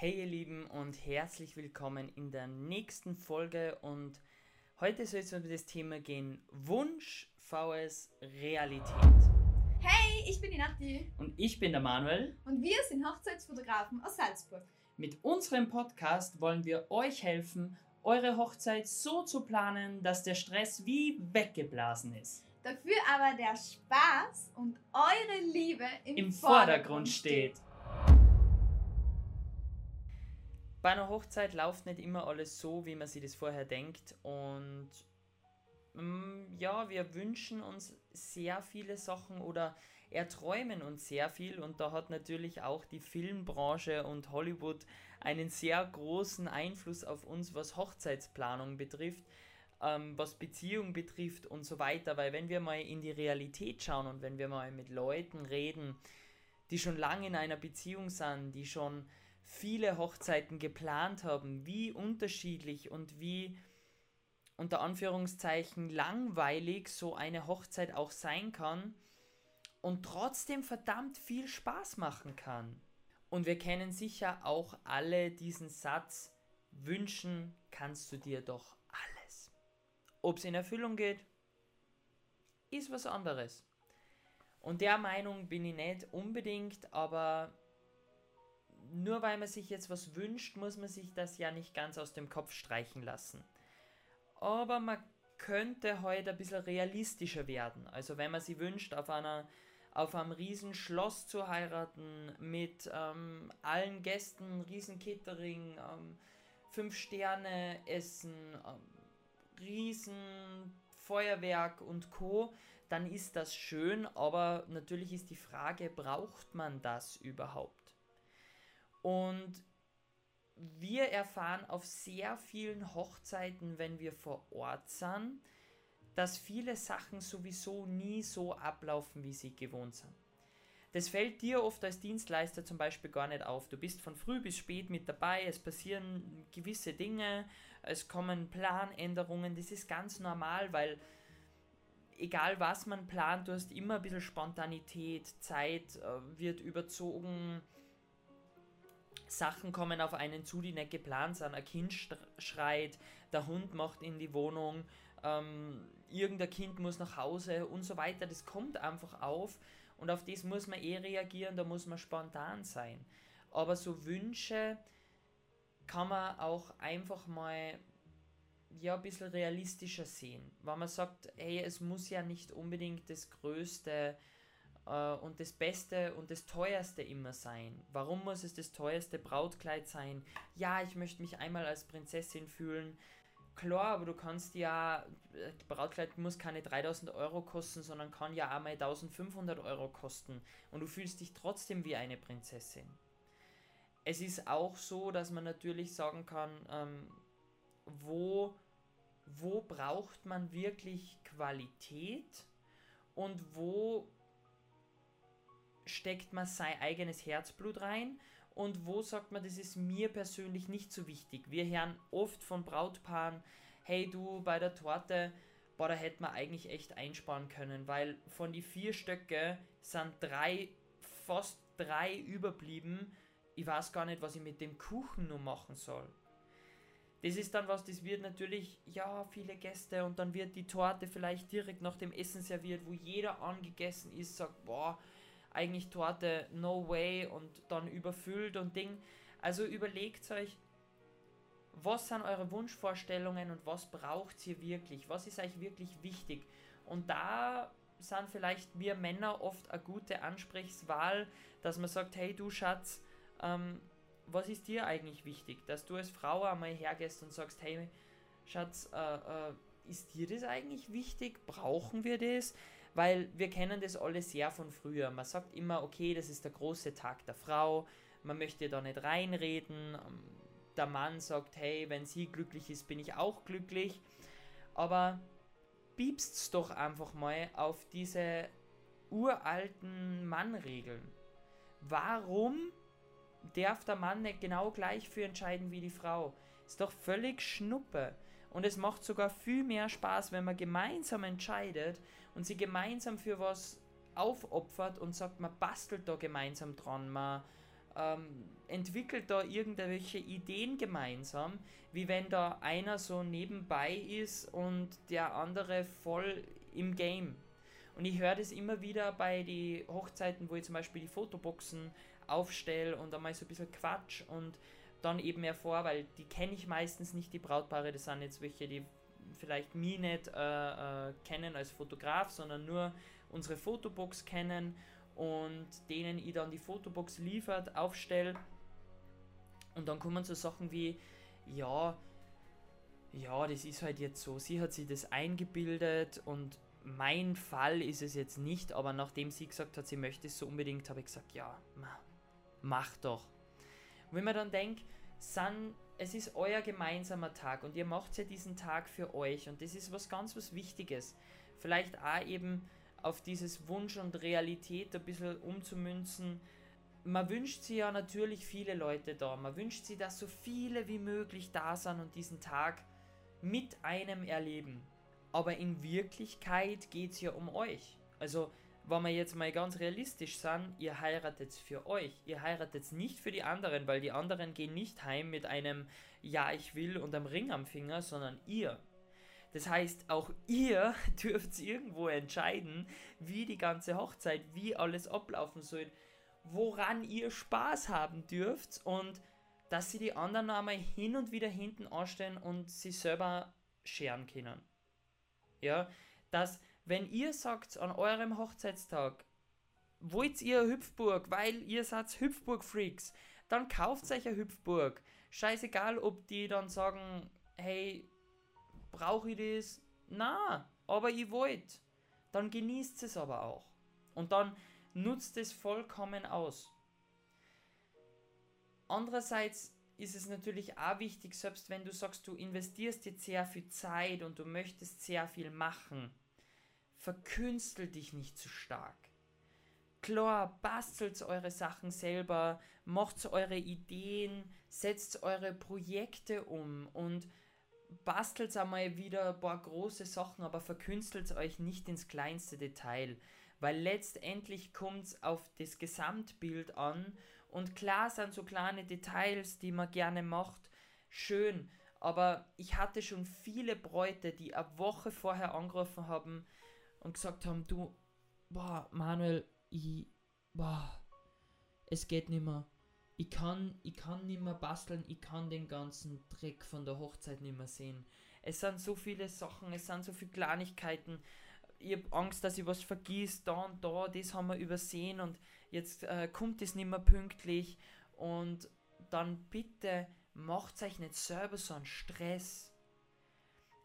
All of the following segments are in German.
Hey ihr Lieben und herzlich willkommen in der nächsten Folge und heute soll es um das Thema gehen Wunsch vs Realität. Hey, ich bin die Nati Und ich bin der Manuel. und wir sind Hochzeitsfotografen aus Salzburg. Mit unserem Podcast wollen wir euch helfen, eure Hochzeit so zu planen, dass der Stress wie weggeblasen ist. Dafür aber der Spaß und eure Liebe im, Im Vordergrund steht. Bei einer Hochzeit läuft nicht immer alles so, wie man sich das vorher denkt. Und mm, ja, wir wünschen uns sehr viele Sachen oder erträumen uns sehr viel. Und da hat natürlich auch die Filmbranche und Hollywood einen sehr großen Einfluss auf uns, was Hochzeitsplanung betrifft, ähm, was Beziehung betrifft und so weiter. Weil wenn wir mal in die Realität schauen und wenn wir mal mit Leuten reden, die schon lange in einer Beziehung sind, die schon viele Hochzeiten geplant haben, wie unterschiedlich und wie unter Anführungszeichen langweilig so eine Hochzeit auch sein kann und trotzdem verdammt viel Spaß machen kann. Und wir kennen sicher auch alle diesen Satz, wünschen kannst du dir doch alles. Ob es in Erfüllung geht, ist was anderes. Und der Meinung bin ich nicht unbedingt, aber nur weil man sich jetzt was wünscht, muss man sich das ja nicht ganz aus dem Kopf streichen lassen. Aber man könnte heute ein bisschen realistischer werden. Also wenn man sich wünscht, auf einer auf einem riesen Schloss zu heiraten, mit ähm, allen Gästen, riesen Catering, ähm, fünf Sterne essen, ähm, riesen Feuerwerk und Co., dann ist das schön, aber natürlich ist die Frage, braucht man das überhaupt? Und wir erfahren auf sehr vielen Hochzeiten, wenn wir vor Ort sind, dass viele Sachen sowieso nie so ablaufen, wie sie gewohnt sind. Das fällt dir oft als Dienstleister zum Beispiel gar nicht auf. Du bist von früh bis spät mit dabei, es passieren gewisse Dinge, es kommen Planänderungen, das ist ganz normal, weil egal was man plant, du hast immer ein bisschen Spontanität, Zeit äh, wird überzogen, Sachen kommen auf einen zu, die nicht geplant sind. Ein Kind schreit, der Hund macht in die Wohnung, ähm, irgendein Kind muss nach Hause und so weiter. Das kommt einfach auf und auf das muss man eh reagieren, da muss man spontan sein. Aber so Wünsche kann man auch einfach mal ja, ein bisschen realistischer sehen. Wenn man sagt, hey, es muss ja nicht unbedingt das Größte äh, und das Beste und das Teuerste immer sein. Warum muss es das teuerste Brautkleid sein? Ja, ich möchte mich einmal als Prinzessin fühlen. Klar, aber du kannst ja, Brautkleid muss keine 3000 Euro kosten, sondern kann ja auch mal 1500 Euro kosten und du fühlst dich trotzdem wie eine Prinzessin. Es ist auch so, dass man natürlich sagen kann, ähm, wo, wo braucht man wirklich Qualität und wo steckt man sein eigenes Herzblut rein und wo sagt man, das ist mir persönlich nicht so wichtig. Wir hören oft von Brautpaaren, hey du, bei der Torte, boah, da hätte man eigentlich echt einsparen können, weil von die vier Stöcke sind drei, fast drei überblieben. Ich weiß gar nicht, was ich mit dem Kuchen nur machen soll. Das ist dann was, das wird natürlich, ja, viele Gäste und dann wird die Torte vielleicht direkt nach dem Essen serviert, wo jeder angegessen ist, sagt, boah, eigentlich Torte, no way und dann überfüllt und Ding. Also überlegt euch, was sind eure Wunschvorstellungen und was braucht ihr wirklich? Was ist euch wirklich wichtig? Und da sind vielleicht wir Männer oft eine gute Ansprechwahl, dass man sagt, hey du Schatz, ähm, was ist dir eigentlich wichtig? Dass du als Frau einmal hergehst und sagst, hey Schatz, äh, äh, ist dir das eigentlich wichtig? Brauchen wir das? Weil wir kennen das alle sehr von früher. Man sagt immer, okay, das ist der große Tag der Frau, man möchte da nicht reinreden. Ähm, der Mann sagt, hey, wenn sie glücklich ist, bin ich auch glücklich. Aber piepst's doch einfach mal auf diese uralten Mannregeln. Warum darf der Mann nicht genau gleich für entscheiden wie die Frau? Ist doch völlig Schnuppe. Und es macht sogar viel mehr Spaß, wenn man gemeinsam entscheidet und sie gemeinsam für was aufopfert und sagt, man bastelt da gemeinsam dran, man ähm, entwickelt da irgendwelche Ideen gemeinsam, wie wenn da einer so nebenbei ist und der andere voll im Game. Und ich höre das immer wieder bei den Hochzeiten, wo ich zum Beispiel die Fotoboxen aufstelle und einmal so ein bisschen Quatsch und dann eben hervor, weil die kenne ich meistens nicht, die Brautpaare, das sind jetzt welche, die vielleicht mich nicht äh, äh, kennen als Fotograf, sondern nur unsere Fotobox kennen und denen ich dann die Fotobox liefert, aufstelle. Und dann kommen so Sachen wie, ja, ja, das ist halt jetzt so, sie hat sich das eingebildet und mein Fall ist es jetzt nicht, aber nachdem sie gesagt hat, sie möchte es so unbedingt, habe ich gesagt, ja, mach doch. Und wenn man dann denkt, San, es ist euer gemeinsamer Tag und ihr macht ja diesen Tag für euch und das ist was ganz was Wichtiges. Vielleicht auch eben auf dieses Wunsch und Realität ein bisschen umzumünzen. Man wünscht sich ja natürlich viele Leute da. Man wünscht sich, dass so viele wie möglich da sind und diesen Tag mit einem erleben. Aber in Wirklichkeit geht es ja um euch. Also, wenn wir jetzt mal ganz realistisch sind, ihr heiratet für euch. Ihr heiratet nicht für die anderen, weil die anderen gehen nicht heim mit einem Ja, ich will und einem Ring am Finger, sondern ihr. Das heißt, auch ihr dürft irgendwo entscheiden, wie die ganze Hochzeit, wie alles ablaufen soll, woran ihr Spaß haben dürft und dass sie die anderen einmal hin und wieder hinten anstellen und sie selber scheren können. Ja, dass wenn ihr sagt an eurem Hochzeitstag, wollt ihr Hüpfburg, weil ihr seid Hüpfburg-Freaks, dann kauft euch eine Hüpfburg. Scheißegal, ob die dann sagen, hey, brauche ich das? Na, aber ich wollt. Dann genießt es aber auch. Und dann nutzt es vollkommen aus. Andererseits ist es natürlich auch wichtig, selbst wenn du sagst, du investierst jetzt sehr viel Zeit und du möchtest sehr viel machen, verkünstel dich nicht zu stark. Klar, bastelt eure Sachen selber, macht eure Ideen, setzt eure Projekte um und bastelt einmal wieder ein paar große Sachen, aber verkünstelt euch nicht ins kleinste Detail, weil letztendlich kommt es auf das Gesamtbild an und klar sind so kleine Details, die man gerne macht, schön, aber ich hatte schon viele Bräute, die eine Woche vorher angerufen haben und gesagt haben, du, boah, Manuel, ich, boah, es geht nicht mehr ich kann, ich kann nicht mehr basteln, ich kann den ganzen Dreck von der Hochzeit nicht mehr sehen. Es sind so viele Sachen, es sind so viele Kleinigkeiten. Ich habe Angst, dass ich was vergieße, da und da, das haben wir übersehen und jetzt äh, kommt es nicht mehr pünktlich. Und dann bitte macht euch nicht selber so einen Stress.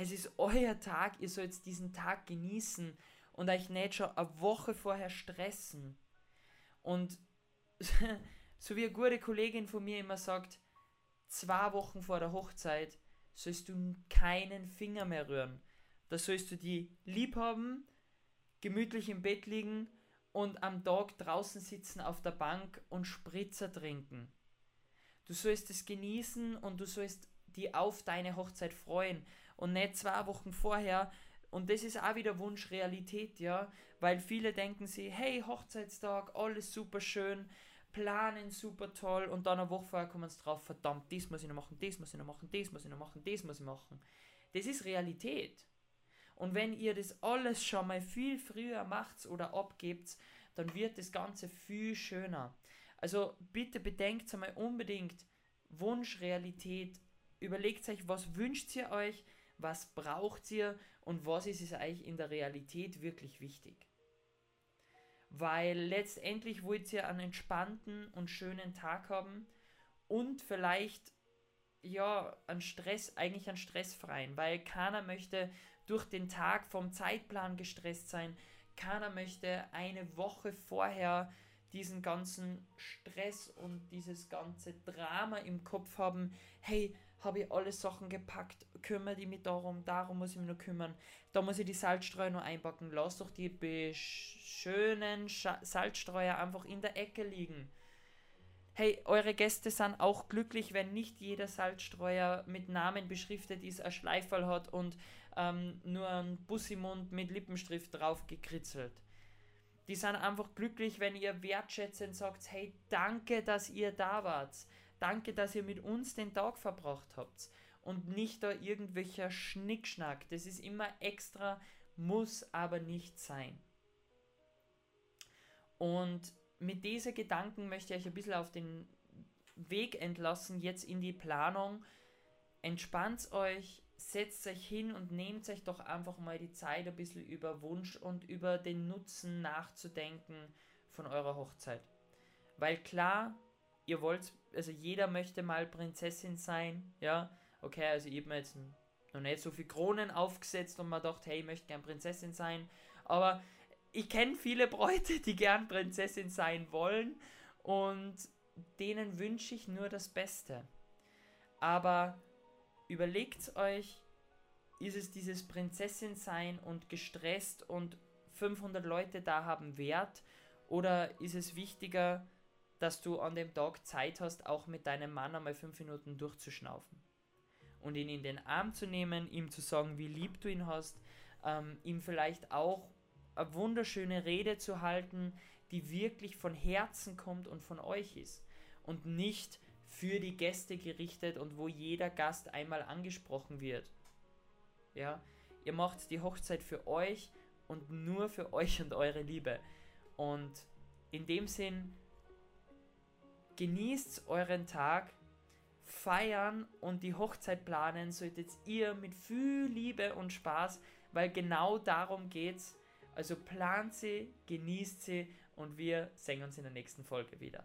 Es ist euer Tag, ihr sollt diesen Tag genießen und euch nicht schon eine Woche vorher stressen. Und So wie eine gute Kollegin von mir immer sagt, zwei Wochen vor der Hochzeit sollst du keinen Finger mehr rühren. Da sollst du die lieb haben, gemütlich im Bett liegen und am Tag draußen sitzen auf der Bank und Spritzer trinken. Du sollst es genießen und du sollst die auf deine Hochzeit freuen und nicht zwei Wochen vorher. Und das ist auch wieder Wunschrealität, ja, weil viele denken sich, hey, Hochzeitstag, alles super schön, planen super toll und dann eine Woche vorher kommen sie drauf, verdammt, das muss ich noch machen, das muss ich noch machen, das muss ich noch machen, das muss ich machen. Das ist Realität. Und wenn ihr das alles schon mal viel früher macht oder abgebt, dann wird das Ganze viel schöner. Also bitte bedenkt einmal unbedingt Wunsch, Realität. Überlegt euch, was wünscht ihr euch, was braucht ihr und was ist es euch in der Realität wirklich wichtig? Weil letztendlich wollt ihr einen entspannten und schönen Tag haben und vielleicht ja einen Stress, eigentlich einen stressfreien, weil keiner möchte durch den Tag vom Zeitplan gestresst sein, keiner möchte eine Woche vorher diesen ganzen Stress und dieses ganze Drama im Kopf haben, hey, habe ich alle Sachen gepackt, kümmere ich mich darum, darum muss ich mich noch kümmern, da muss ich die Salzstreuer noch einpacken, lass doch die schönen Salzstreuer einfach in der Ecke liegen. Hey, eure Gäste sind auch glücklich, wenn nicht jeder Salzstreuer mit Namen beschriftet ist, ein Schleiferl hat und ähm, nur ein Bussimund mit Lippenstift drauf gekritzelt. Die sind einfach glücklich, wenn ihr wertschätzend sagt, hey, danke, dass ihr da wart. Danke, dass ihr mit uns den Tag verbracht habt. Und nicht da irgendwelcher Schnickschnack. Das ist immer extra, muss aber nicht sein. Und mit diesen Gedanken möchte ich euch ein bisschen auf den Weg entlassen, jetzt in die Planung. Entspannt euch, setzt euch hin und nehmt euch doch einfach mal die Zeit, ein bisschen über Wunsch und über den Nutzen nachzudenken von eurer Hochzeit. Weil klar, ihr wollt, also jeder möchte mal Prinzessin sein, ja. Okay, also ich habe mir jetzt noch nicht so viele Kronen aufgesetzt und man dachte, hey, ich möchte gern Prinzessin sein. Aber ich kenne viele Bräute, die gern Prinzessin sein wollen und denen wünsche ich nur das Beste. Aber überlegt euch, ist es dieses Prinzessin sein und gestresst und 500 Leute da haben wert? Oder ist es wichtiger, dass du an dem Tag Zeit hast, auch mit deinem Mann einmal fünf Minuten durchzuschnaufen? Und ihn in den Arm zu nehmen, ihm zu sagen, wie lieb du ihn hast, ähm, ihm vielleicht auch eine wunderschöne Rede zu halten, die wirklich von Herzen kommt und von euch ist. Und nicht für die Gäste gerichtet und wo jeder Gast einmal angesprochen wird. Ja, ihr macht die Hochzeit für euch und nur für euch und eure Liebe. Und in dem Sinn genießt euren Tag, feiern und die Hochzeit planen solltet ihr mit viel Liebe und Spaß, weil genau darum geht's also plant sie, genießt sie und wir sehen uns in der nächsten Folge wieder.